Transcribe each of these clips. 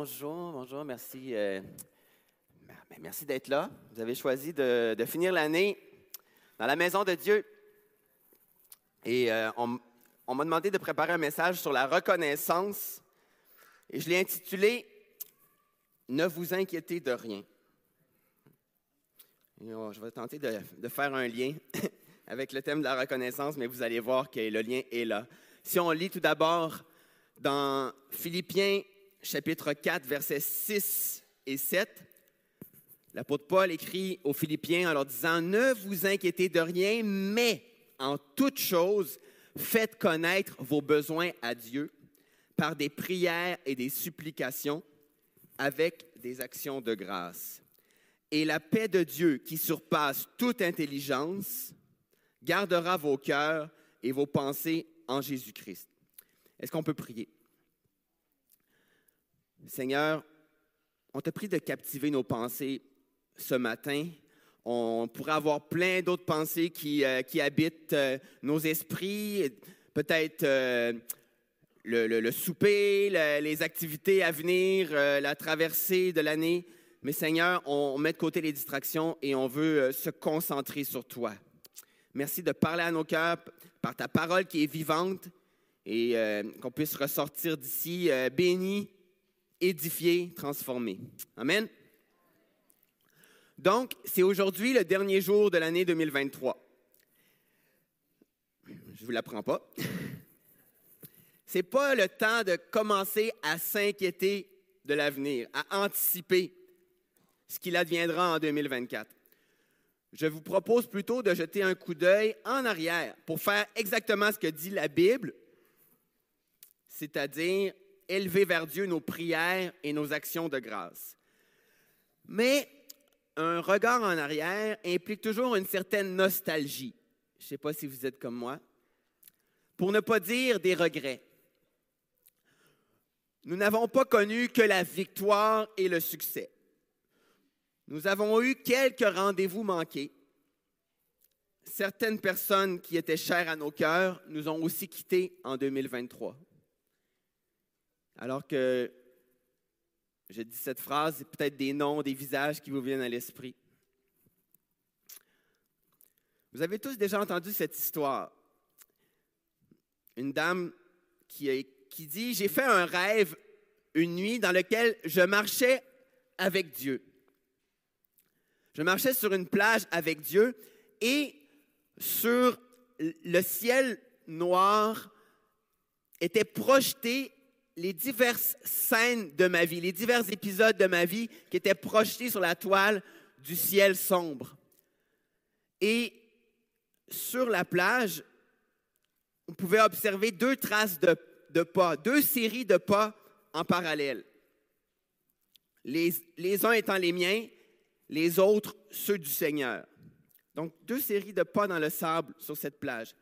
bonjour, bonjour, merci. euh, merci d'être là. Vous avez choisi de, finir l'année dans la maison de Dieu. Et euh, on, m'a demandé de préparer un message sur la reconnaissance. Et je l'ai intitulé Ne vous inquiétez de rien. Oh, je vais tenter de, de faire un lien avec le thème de la reconnaissance, mais vous allez voir que le lien est là. Si on lit tout d'abord dans Philippiens chapitre 4, versets 6 et 7, l'apôtre Paul écrit aux Philippiens en leur disant, Ne vous inquiétez de rien, mais en toute chose, faites connaître vos besoins à Dieu par des prières et des supplications avec des actions de grâce. Et la paix de Dieu qui surpasse toute intelligence gardera vos cœurs et vos pensées en Jésus-Christ. Est-ce qu'on peut prier? Seigneur, on te prie de captiver nos pensées ce matin. On pourrait avoir plein d'autres pensées qui, euh, habitent euh, nos esprits, peut-être euh, le, souper, le- les activités à venir, la traversée de l'année. Mais Seigneur, on, met de côté les distractions et on veut se concentrer sur toi. Merci de parler à nos cœurs par ta parole qui est vivante et qu'on puisse ressortir d'ici bénis, édifiés, transformés. Amen. Donc, c'est aujourd'hui le dernier jour de l'année 2023. Je ne vous l'apprends pas. C'est pas le temps de commencer à s'inquiéter de l'avenir, à anticiper ce qu'il adviendra en 2024. Je vous propose plutôt de jeter un coup d'œil en arrière pour faire exactement ce que dit la Bible, c'est-à-dire élever vers Dieu nos prières et nos actions de grâce. Mais un regard en arrière implique toujours une certaine nostalgie. Je ne sais pas si vous êtes comme moi. Pour ne pas dire des regrets. Nous n'avons pas connu que la victoire et le succès. Nous avons eu quelques rendez-vous manqués. Certaines personnes qui étaient chères à nos cœurs nous ont aussi quittés en 2023. Alors que je dis cette phrase, c'est peut-être des noms, des visages qui vous viennent à l'esprit. Vous avez tous déjà entendu cette histoire. Une dame qui, qui dit, j'ai fait un rêve une nuit dans lequel je marchais avec Dieu. Je marchais sur une plage avec Dieu et sur le ciel noir étaient projetés les diverses scènes de ma vie, les divers épisodes de ma vie qui étaient projetés sur la toile du ciel sombre. Et sur la plage, on pouvait observer deux traces de, pas, deux séries de pas en parallèle. Les, les uns étant les miens, les autres ceux du Seigneur. Donc, deux séries de pas dans le sable sur cette plage.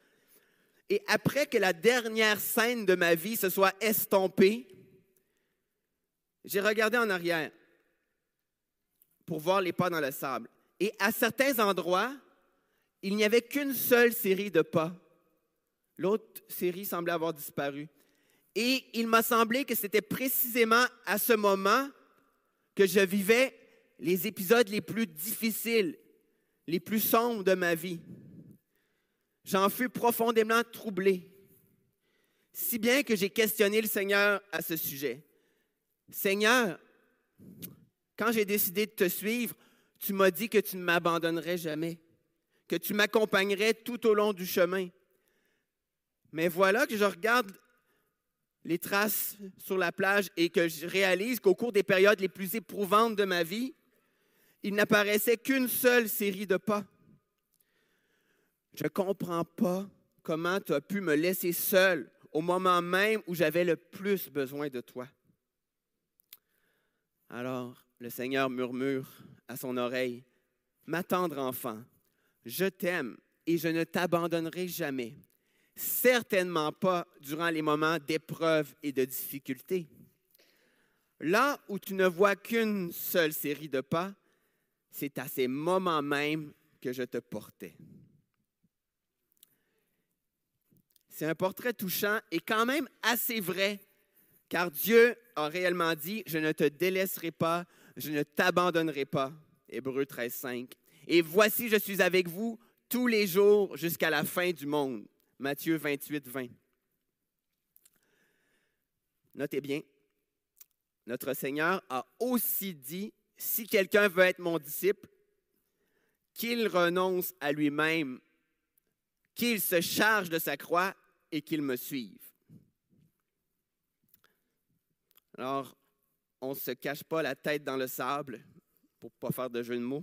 Et après que la dernière scène de ma vie se soit estompée, j'ai regardé en arrière pour voir les pas dans le sable. Et à certains endroits, il n'y avait qu'une seule série de pas. L'autre série semblait avoir disparu. Et il m'a semblé que c'était précisément à ce moment que je vivais les épisodes les plus difficiles, les plus sombres de ma vie. J'en fus profondément troublé, si bien que j'ai questionné le Seigneur à ce sujet. Seigneur, quand j'ai décidé de te suivre, tu m'as dit que tu ne m'abandonnerais jamais, que tu m'accompagnerais tout au long du chemin. Mais voilà que je regarde les traces sur la plage et que je réalise qu'au cours des périodes les plus éprouvantes de ma vie, il n'apparaissait qu'une seule série de pas. Je ne comprends pas comment tu as pu me laisser seul au moment même où j'avais le plus besoin de toi. Alors le Seigneur murmure à son oreille, Ma tendre enfant, je t'aime et je ne t'abandonnerai jamais, certainement pas durant les moments d'épreuve et de difficulté. Là où tu ne vois qu'une seule série de pas, c'est à ces moments même que je te portais. C'est un portrait touchant et quand même assez vrai Car Dieu a réellement dit, je ne te délaisserai pas, je ne t'abandonnerai pas. Hébreu 13, 5. Et voici, je suis avec vous tous les jours jusqu'à la fin du monde. Matthieu 28, 20. Notez bien, notre Seigneur a aussi dit, si quelqu'un veut être mon disciple, qu'il renonce à lui-même, qu'il se charge de sa croix et qu'il me suive. Alors, on ne se cache pas la tête dans le sable, pour ne pas faire de jeu de mots.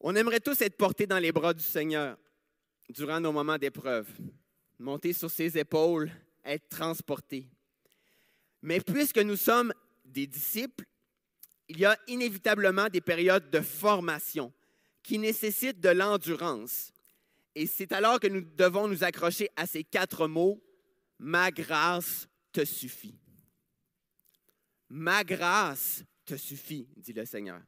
On aimerait tous être portés dans les bras du Seigneur durant nos moments d'épreuve, monter sur ses épaules, être transportés. Mais puisque nous sommes des disciples, il y a inévitablement des périodes de formation qui nécessitent de l'endurance. Et c'est alors que nous devons nous accrocher à ces quatre mots, Ma grâce te suffit. Ma grâce te suffit, dit le Seigneur.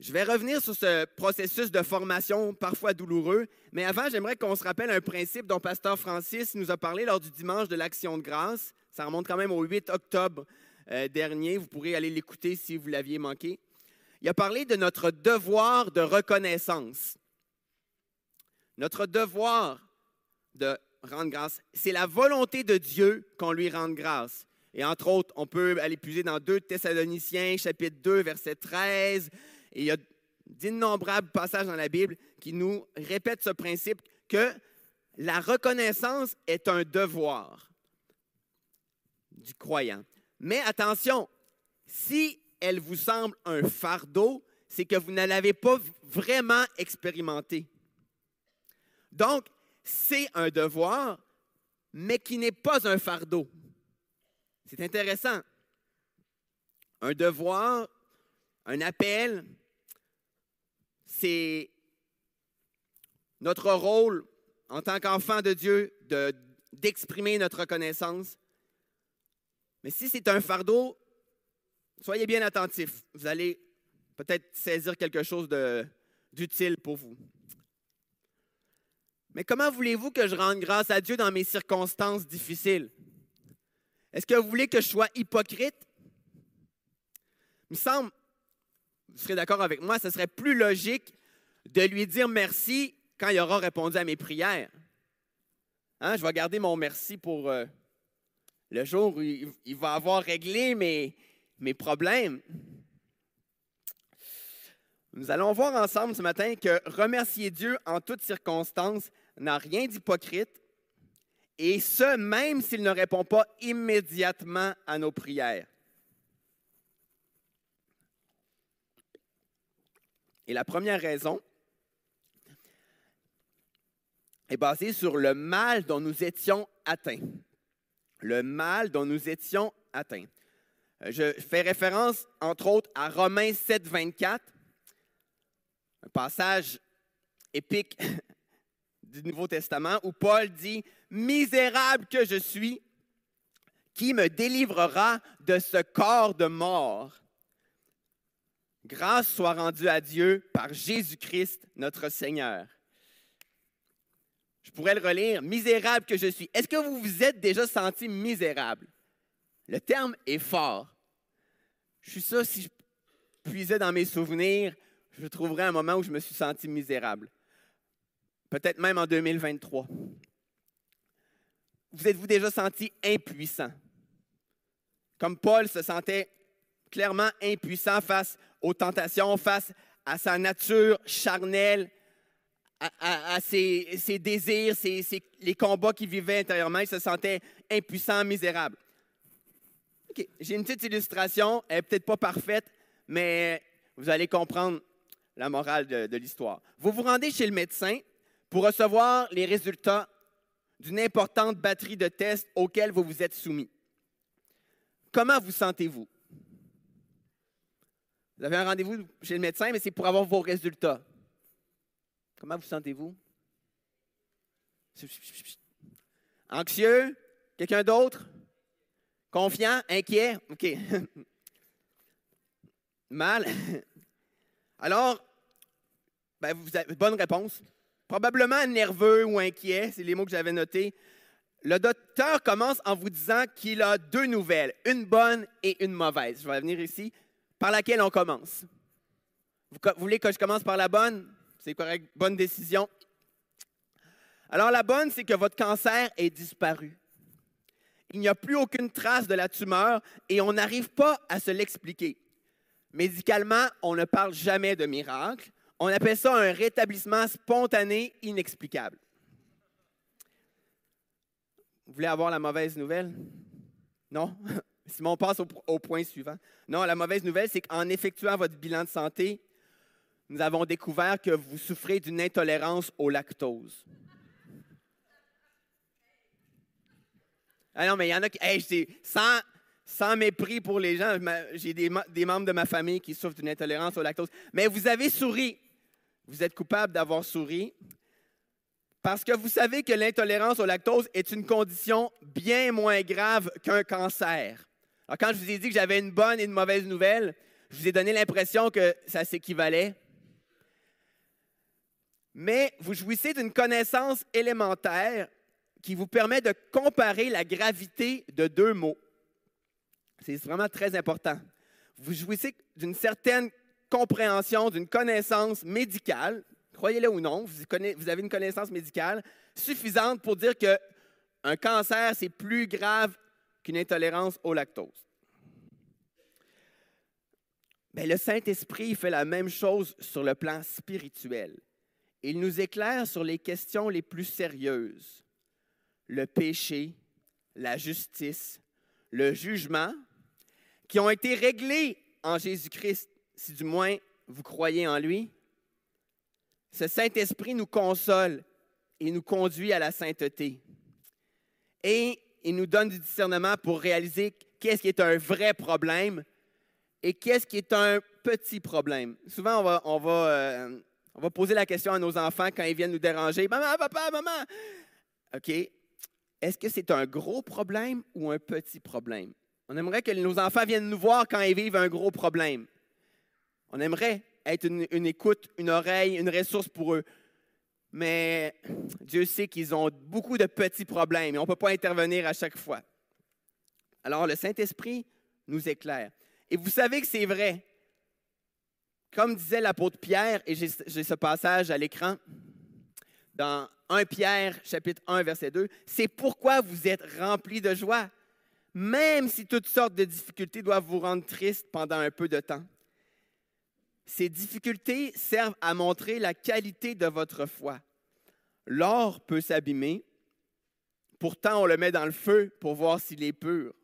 Je vais revenir sur ce processus de formation parfois douloureux, mais avant, j'aimerais qu'on se rappelle un principe dont Pasteur Francis nous a parlé lors du dimanche de l'Action de grâce. Ça remonte quand même au 8 octobre euh, dernier. Vous pourrez aller l'écouter si vous l'aviez manqué. Il a parlé de notre devoir de reconnaissance. Notre devoir de rendre grâce, c'est la volonté de Dieu qu'on lui rende grâce. Et entre autres, on peut aller puiser dans 2 Thessaloniciens, chapitre 2, verset 13. Et il y a d'innombrables passages dans la Bible qui nous répètent ce principe que la reconnaissance est un devoir du croyant. Mais attention, si elle vous semble un fardeau, c'est que vous ne l'avez pas vraiment expérimenté. Donc, c'est un devoir, mais qui n'est pas un fardeau. C'est intéressant. Un devoir, un appel, c'est notre rôle en tant qu'enfant de Dieu d'exprimer notre reconnaissance. Mais si c'est un fardeau, soyez bien attentifs. Vous allez peut-être saisir quelque chose d'utile pour vous. Mais comment voulez-vous que je rende grâce à Dieu dans mes circonstances difficiles? Est-ce que vous voulez que je sois hypocrite? Il me semble, vous serez d'accord avec moi, ce serait plus logique de lui dire merci quand il aura répondu à mes prières. Hein, je vais garder mon merci pour euh, le jour où il, va avoir réglé mes, mes problèmes. Nous allons voir ensemble ce matin que remercier Dieu en toutes circonstances n'a rien d'hypocrite, et ce, même s'il ne répond pas immédiatement à nos prières. Et la première raison est basée sur le mal dont nous étions atteints. Le mal dont nous étions atteints. Euh, je fais référence, entre autres, à Romains 7, 24, passage épique du Nouveau Testament où Paul dit, Misérable que je suis, qui me délivrera de ce corps de mort? Grâce soit rendue à Dieu par Jésus-Christ notre Seigneur. Je pourrais le relire, misérable que je suis. Est-ce que vous vous êtes déjà senti misérable? Le terme est fort. Je suis sûr, si je puisais dans mes souvenirs, je trouverais un moment où je me suis senti misérable peut-être même en 2023. Vous êtes-vous déjà senti impuissant? Comme Paul se sentait clairement impuissant face aux tentations, face à sa nature charnelle, à, ses, désirs, les combats qu'il vivait intérieurement, il se sentait impuissant, misérable. J'ai une petite illustration, elle n'est peut-être pas parfaite, mais vous allez comprendre la morale de l'histoire. Vous vous rendez chez le médecin pour recevoir les résultats d'une importante batterie de tests auxquels vous vous êtes soumis. Comment vous sentez-vous? Vous avez un rendez-vous chez le médecin, mais c'est pour avoir vos résultats. Comment vous sentez-vous? Anxieux? Quelqu'un d'autre? Confiant? Inquiet? OK. Mal? Alors, ben, vous avez bonne réponse. Probablement nerveux ou inquiet, c'est les mots que j'avais notés. Le docteur commence en vous disant qu'il a deux nouvelles, une bonne et une mauvaise. Je vais venir ici. Par laquelle on commence? Vous voulez que je commence par la bonne? C'est correct. Bonne décision. Alors la bonne, c'est que votre cancer est disparu. Il n'y a plus aucune trace de la tumeur et on n'arrive pas à se l'expliquer. Médicalement, on ne parle jamais de miracle. On appelle ça un rétablissement spontané inexplicable. Vous voulez avoir la mauvaise nouvelle? Non? Simon passe au, point suivant. Non, la mauvaise nouvelle, c'est qu'en effectuant votre bilan de santé, nous avons découvert que vous souffrez d'une intolérance au lactose. Ah non, mais il y en a qui. sans, sans mépris pour les gens, j'ai des, des, membres de ma famille qui souffrent d'une intolérance au lactose. Mais vous avez souri. Vous êtes coupable d'avoir souri. Parce que vous savez que l'intolérance au lactose est une condition bien moins grave qu'un cancer. Alors, quand je vous ai dit que j'avais une bonne et une mauvaise nouvelle, je vous ai donné l'impression que ça s'équivalait. Mais vous jouissez d'une connaissance élémentaire qui vous permet de comparer la gravité de deux mots. C'est vraiment très important. Vous jouissez d'une certaine compréhension, d'une connaissance médicale, croyez-le ou non, vous, avez une connaissance médicale suffisante pour dire qu'un cancer, c'est plus grave qu'une intolérance au lactose. Bien, le Saint-Esprit fait la même chose sur le plan spirituel. Il nous éclaire sur les questions les plus sérieuses. Le péché, la justice, le jugement, qui ont été réglés en Jésus-Christ, si du moins vous croyez en lui. Ce Saint-Esprit nous console et nous conduit à la sainteté. Et il nous donne du discernement pour réaliser qu'est-ce qui est un vrai problème et qu'est-ce qui est un petit problème. Souvent, on va, on va, euh, on va poser la question à nos enfants quand ils viennent nous déranger. Maman, papa, maman. OK. Est-ce que c'est un gros problème ou un petit problème? On aimerait que nos enfants viennent nous voir quand ils vivent un gros problème. On aimerait être une, écoute, une oreille, une ressource pour eux. Mais Dieu sait qu'ils ont beaucoup de petits problèmes et on ne peut pas intervenir à chaque fois. Alors le Saint-Esprit nous éclaire. Et vous savez que c'est vrai. Comme disait l'apôtre Pierre, et j'ai ce passage à l'écran, dans 1 Pierre, chapitre 1, verset 2, c'est pourquoi vous êtes remplis de joie, même si toutes sortes de difficultés doivent vous rendre triste pendant un peu de temps. Ces difficultés servent à montrer la qualité de votre foi. L'or peut s'abîmer, pourtant on le met dans le feu pour voir s'il est pur.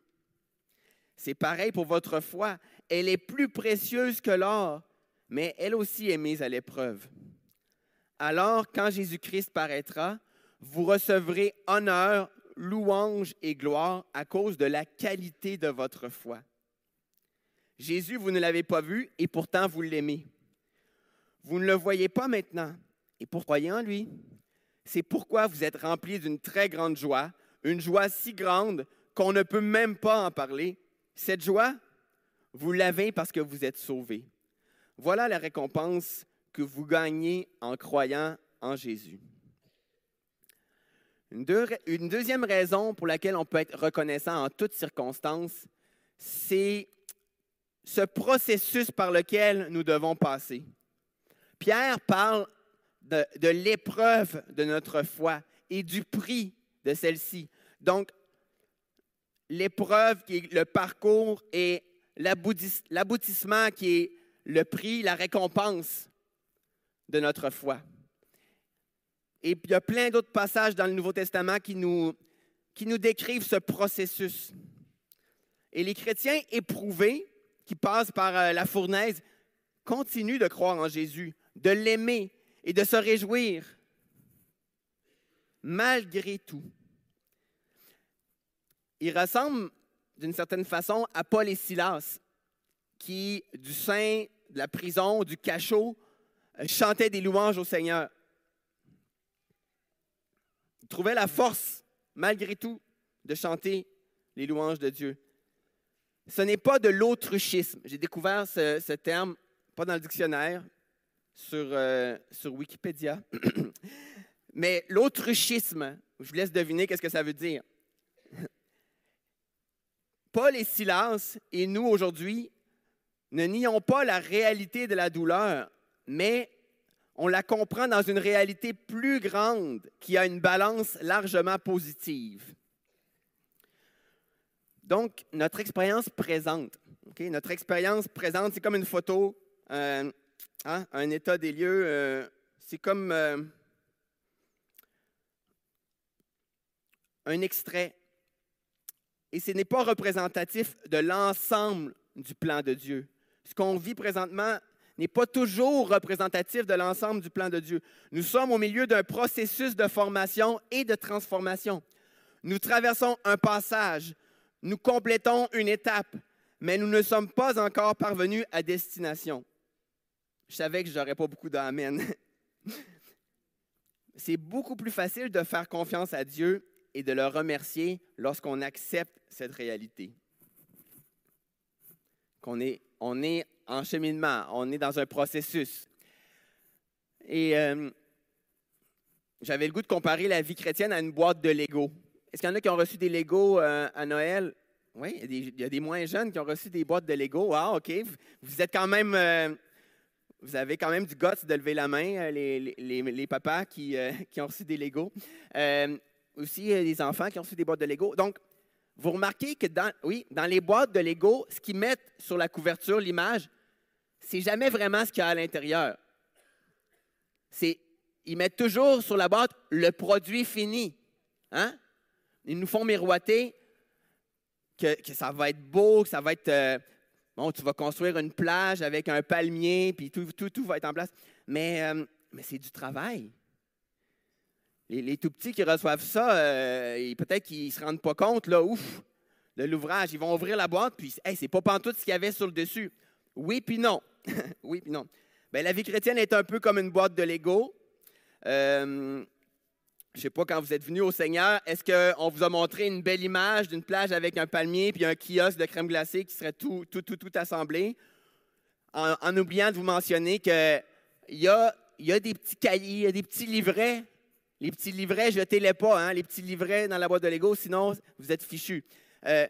C'est pareil pour votre foi. Elle est plus précieuse que l'or, mais elle aussi est mise à l'épreuve. Alors, quand Jésus-Christ paraîtra, vous recevrez honneur, louange et gloire à cause de la qualité de votre foi. Jésus, vous ne l'avez pas vu et pourtant vous l'aimez. Vous ne le voyez pas maintenant et pour croyez en lui. C'est pourquoi vous êtes remplis d'une très grande joie, une joie si grande qu'on ne peut même pas en parler. Cette joie, vous l'avez parce que vous êtes sauvés. Voilà la récompense que vous gagnez en croyant en Jésus. Une, une deuxième raison pour laquelle on peut être reconnaissant en toutes circonstances, c'est ce processus par lequel nous devons passer. Pierre parle de, l'épreuve de notre foi et du prix de celle-ci. Donc, l'épreuve qui est le parcours et l'aboutissement qui est le prix, la récompense de notre foi. Et il y a plein d'autres passages dans le Nouveau Testament qui nous, qui nous décrivent ce processus. Et les chrétiens éprouvés qui passent par euh, la fournaise continuent de croire en Jésus, de l'aimer et de se réjouir malgré tout. Il ressemble d'une certaine façon à Paul et Silas, qui, du sein de la prison, du cachot, euh, chantaient des louanges au Seigneur. Ils trouvaient la force, malgré tout, de chanter les louanges de Dieu. Ce n'est pas de l'autruchisme. J'ai découvert ce, terme, pas dans le dictionnaire, sur, euh, sur Wikipédia. Mais l'autruchisme, Je vous laisse deviner qu'est-ce que ça veut dire. Paul et Silas et nous aujourd'hui ne nions pas la réalité de la douleur, mais on la comprend dans une réalité plus grande qui a une balance largement positive. Donc, notre expérience présente, notre expérience présente, c'est comme une photo, euh, hein, un état des lieux, euh, c'est comme euh, un extrait. Et ce n'est pas représentatif de l'ensemble du plan de Dieu. Ce qu'on vit présentement n'est pas toujours représentatif de l'ensemble du plan de Dieu. Nous sommes au milieu d'un processus de formation et de transformation. Nous traversons un passage, nous complétons une étape, mais nous ne sommes pas encore parvenus à destination. Je savais que je n'aurais pas beaucoup d'amen. C'est beaucoup plus facile de faire confiance à Dieu et de le remercier lorsqu'on accepte cette réalité. On est en cheminement, on est dans un processus. Et euh, j'avais le goût de comparer la vie chrétienne à une boîte de Lego. Est-ce qu'il y en a qui ont reçu des Lego euh, à Noël? Oui, il y, a des, moins jeunes qui ont reçu des boîtes de Lego. Ah, OK. Vous, êtes quand même. Euh, vous avez quand même du guts de lever la main, les, les, les papas qui, qui, ont reçu des Lego. aussi, des enfants qui ont reçu des boîtes de Lego. Donc, vous remarquez que dans, oui, dans les boîtes de Lego, ce qu'ils mettent sur la couverture, l'image, c'est jamais vraiment ce qu'il y a à l'intérieur. C'est, ils mettent toujours sur la boîte le produit fini. Hein? Ils nous font miroiter que, ça va être beau, que ça va être. Euh, bon, tu vas construire une plage avec un palmier, puis tout, tout, tout va être en place. Mais, euh, mais c'est du travail. Les, tout petits qui reçoivent ça, euh, peut-être qu'ils ne se rendent pas compte, là, ouf, de l'ouvrage. Ils vont ouvrir la boîte, puis c'est pas pantoute ce qu'il y avait sur le dessus. Oui, puis non. oui, puis non. Bien, la vie chrétienne est un peu comme une boîte de Lego. Je ne sais pas, quand vous êtes venu au Seigneur, est-ce qu'on vous a montré une belle image d'une plage avec un palmier puis un kiosque de crème glacée qui serait tout, tout, tout, tout assemblé? En, oubliant de vous mentionner qu'il y a, des petits cahiers, il y a des petits livrets les petits livrets, jetez-les pas, hein, les petits livrets dans la boîte de Lego, sinon vous êtes fichus. Euh,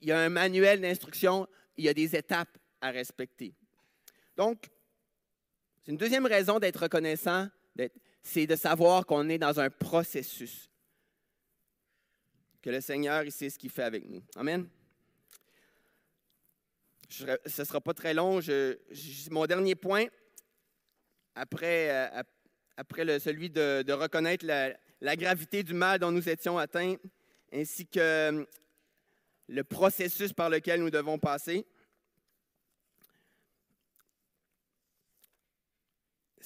il y a un manuel d'instruction, il y a des étapes à respecter. Donc, c'est une deuxième raison d'être reconnaissant, c'est de savoir qu'on est dans un processus. Que le Seigneur, il sait ce qu'il fait avec nous. Amen. ce ne sera pas très long. mon dernier point, après, euh, après celui de, reconnaître la, gravité du mal dont nous étions atteints, ainsi que euh, le processus par lequel nous devons passer.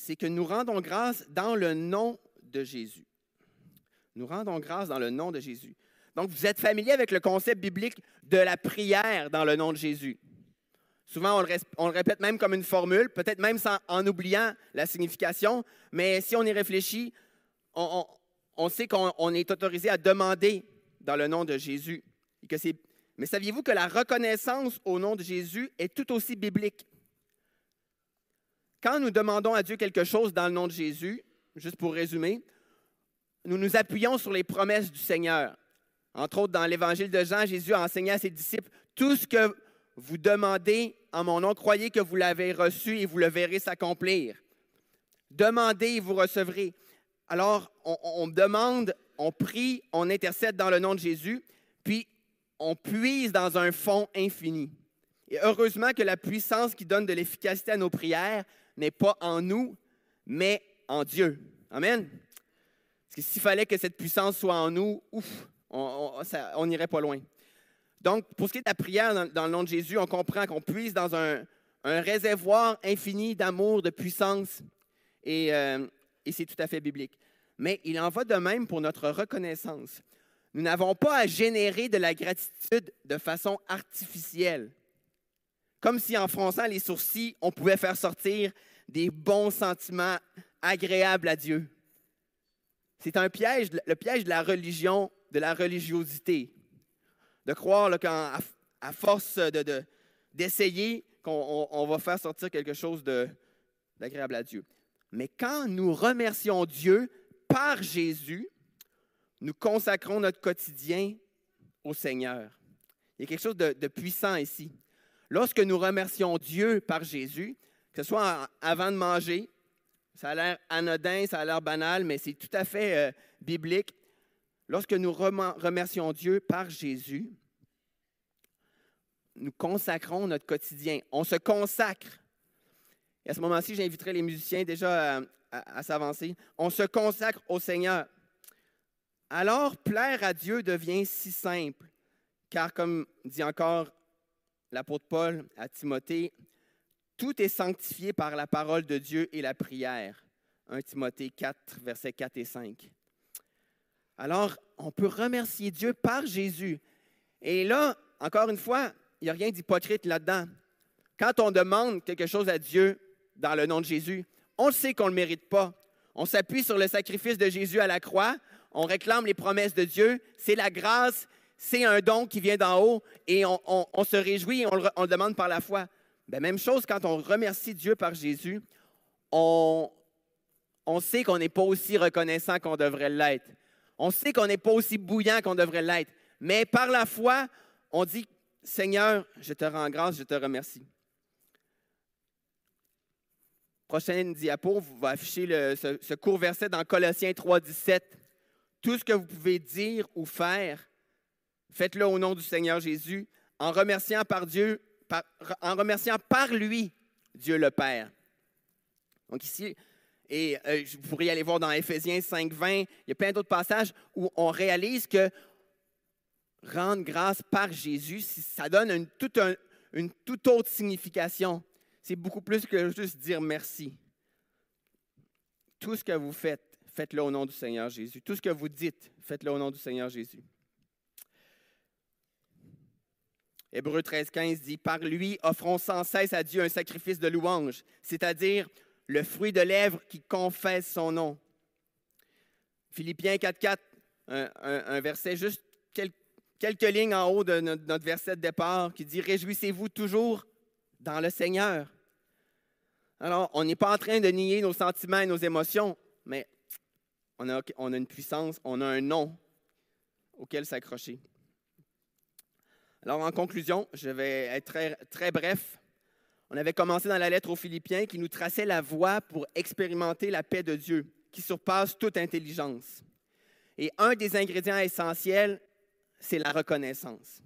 C'est que nous rendons grâce dans le nom de Jésus. Nous rendons grâce dans le nom de Jésus. Donc, vous êtes familier avec le concept biblique de la prière dans le nom de Jésus. Souvent, on le, répète même comme une formule, peut-être même en oubliant la signification, mais si on y réfléchit, on, sait qu'on est autorisé à demander dans le nom de Jésus. mais saviez-vous que la reconnaissance au nom de Jésus est tout aussi biblique? Quand nous demandons à Dieu quelque chose dans le nom de Jésus, juste pour résumer, nous nous appuyons sur les promesses du Seigneur. Entre autres, dans l'Évangile de Jean, Jésus a enseigné à ses disciples, tout ce que vous demandez en mon nom, croyez que vous l'avez reçu et vous le verrez s'accomplir. Demandez et vous recevrez. Alors, on, demande, on prie, on intercède dans le nom de Jésus, puis on puise dans un fond infini. Et heureusement que la puissance qui donne de l'efficacité à nos prières n'est pas en nous, mais en Dieu. Amen. Parce que s'il fallait que cette puissance soit en nous, ouf, on n'irait pas loin. Donc, pour ce qui est de la prière dans, le nom de Jésus, on comprend qu'on puise dans un, réservoir infini d'amour, de puissance, euh, et, c'est tout à fait biblique. Mais il en va de même pour notre reconnaissance. Nous n'avons pas à générer de la gratitude de façon artificielle, comme si en fronçant les sourcils, on pouvait faire sortir des bons sentiments agréables à Dieu. C'est un piège, le piège de la religion, de la religiosité de croire qu'à à force d'essayer, de, qu'on on, va faire sortir quelque chose d'agréable à Dieu. Mais quand nous remercions Dieu par Jésus, nous consacrons notre quotidien au Seigneur. Il y a quelque chose de, puissant ici. Lorsque nous remercions Dieu par Jésus, que ce soit avant de manger, ça a l'air anodin, ça a l'air banal, mais c'est tout à fait euh, biblique. Lorsque nous remercions Dieu par Jésus, nous consacrons notre quotidien. On se consacre. Et à ce moment-ci, j'inviterai les musiciens déjà à, à s'avancer. On se consacre au Seigneur. Alors, plaire à Dieu devient si simple, car comme dit encore l'apôtre Paul à Timothée, tout est sanctifié par la parole de Dieu et la prière. 1 Timothée 4, versets 4 et 5. Alors, on peut remercier Dieu par Jésus. Et là, encore une fois, il n'y a rien d'hypocrite là-dedans. Quand on demande quelque chose à Dieu dans le nom de Jésus, on sait qu'on ne le mérite pas. On s'appuie sur le sacrifice de Jésus à la croix, on réclame les promesses de Dieu, c'est la grâce, c'est un don qui vient d'en haut et on, se réjouit et on le, demande par la foi. Ben, même chose quand on remercie Dieu par Jésus, on, on sait qu'on n'est pas aussi reconnaissant qu'on devrait l'être. On sait qu'on n'est pas aussi bouillant qu'on devrait l'être. Mais par la foi, on dit, Seigneur, je te rends grâce, je te remercie. Prochaine diapo va afficher ce, ce, court verset dans Colossiens 3, 17. Tout ce que vous pouvez dire ou faire, faites-le au nom du Seigneur Jésus, en remerciant par Dieu, en remerciant par lui Dieu le Père. Donc ici, et euh, vous pourriez aller voir dans Éphésiens 5, 20, il y a plein d'autres passages où on réalise que rendre grâce par Jésus, ça donne une toute autre signification. C'est beaucoup plus que juste dire merci. Tout ce que vous faites, faites-le au nom du Seigneur Jésus. Tout ce que vous dites, faites-le au nom du Seigneur Jésus. Hébreu 13, 15 dit Par lui, offrons sans cesse à Dieu un sacrifice de louange, c'est-à-dire le fruit de lèvres qui confesse son nom. Philippiens 4, 4, un, verset juste quelques, lignes en haut de notre, notre verset de départ qui dit Réjouissez-vous toujours dans le Seigneur. Alors, on n'est pas en train de nier nos sentiments et nos émotions, mais on a, une puissance, on a un nom auquel s'accrocher. Alors, en conclusion, je vais être très, bref. On avait commencé dans la lettre aux Philippiens qui nous traçait la voie pour expérimenter la paix de Dieu, qui surpasse toute intelligence. Et un des ingrédients essentiels, c'est la reconnaissance.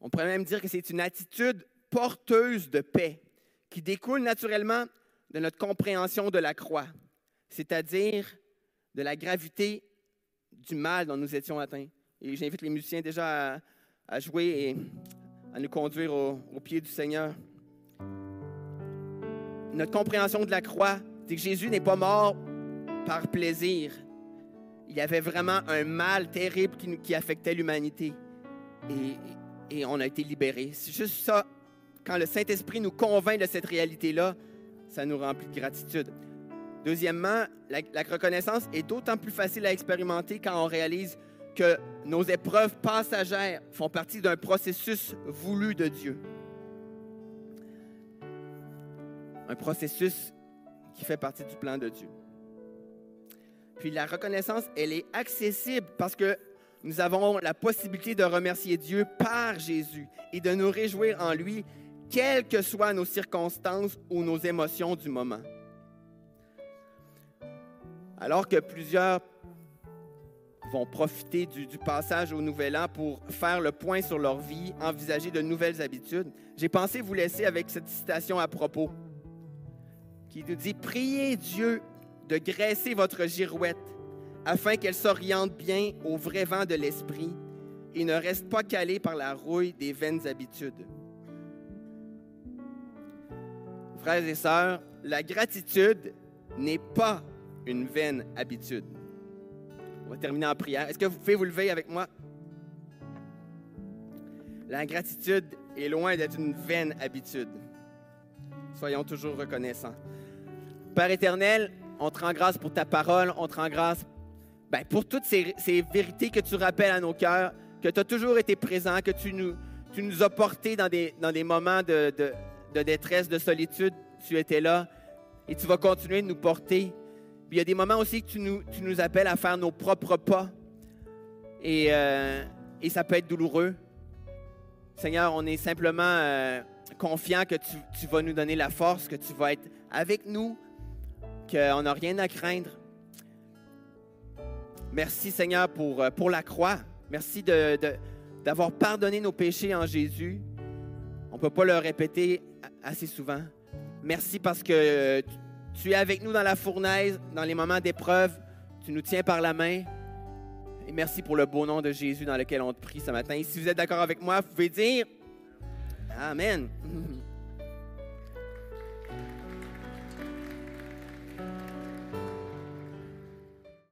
On pourrait même dire que c'est une attitude porteuse de paix qui découle naturellement de notre compréhension de la croix, c'est-à-dire de la gravité du mal dont nous étions atteints. Et j'invite les musiciens déjà à, jouer et à nous conduire au, pied du Seigneur. Notre compréhension de la croix, c'est que Jésus n'est pas mort par plaisir. Il y avait vraiment un mal terrible qui, affectait l'humanité. Et, et on a été libérés. C'est juste ça. Quand le Saint-Esprit nous convainc de cette réalité-là, ça nous remplit de gratitude. Deuxièmement, la, reconnaissance est d'autant plus facile à expérimenter quand on réalise que nos épreuves passagères font partie d'un processus voulu de Dieu. Un processus qui fait partie du plan de Dieu. Puis la reconnaissance, elle est accessible parce que nous avons la possibilité de remercier Dieu par Jésus et de nous réjouir en lui, quelles que soient nos circonstances ou nos émotions du moment. Alors que plusieurs vont profiter du, passage au Nouvel An pour faire le point sur leur vie, envisager de nouvelles habitudes, j'ai pensé vous laisser avec cette citation à propos qui nous dit Priez Dieu de graisser votre girouette afin qu'elle s'oriente bien au vrai vent de l'esprit et ne reste pas calée par la rouille des vaines habitudes. Frères et sœurs, la gratitude n'est pas une vaine habitude. On va terminer en prière. Est-ce que vous pouvez vous lever avec moi? La gratitude est loin d'être une vaine habitude. Soyons toujours reconnaissants. Père éternel, on te rend grâce pour ta parole, on te rend grâce ben, pour toutes ces, vérités que tu rappelles à nos cœurs, que tu as toujours été présent, que tu nous, as portés dans des, moments de détresse, de solitude. Tu étais là et tu vas continuer de nous porter Il y a des moments aussi que tu nous, appelles à faire nos propres pas. Et, euh, et ça peut être douloureux. Seigneur, on est simplement euh, confiant que tu, vas nous donner la force, que tu vas être avec nous, qu'on n'a rien à craindre. Merci Seigneur pour, euh, pour la croix. Merci d'avoir pardonné nos péchés en Jésus. On ne peut pas le répéter assez souvent. Merci parce que tu es avec nous dans la fournaise, dans les moments d'épreuve. Tu nous tiens par la main. Et merci pour le beau nom de Jésus dans lequel on te prie ce matin. Et si vous êtes d'accord avec moi, vous pouvez dire Amen.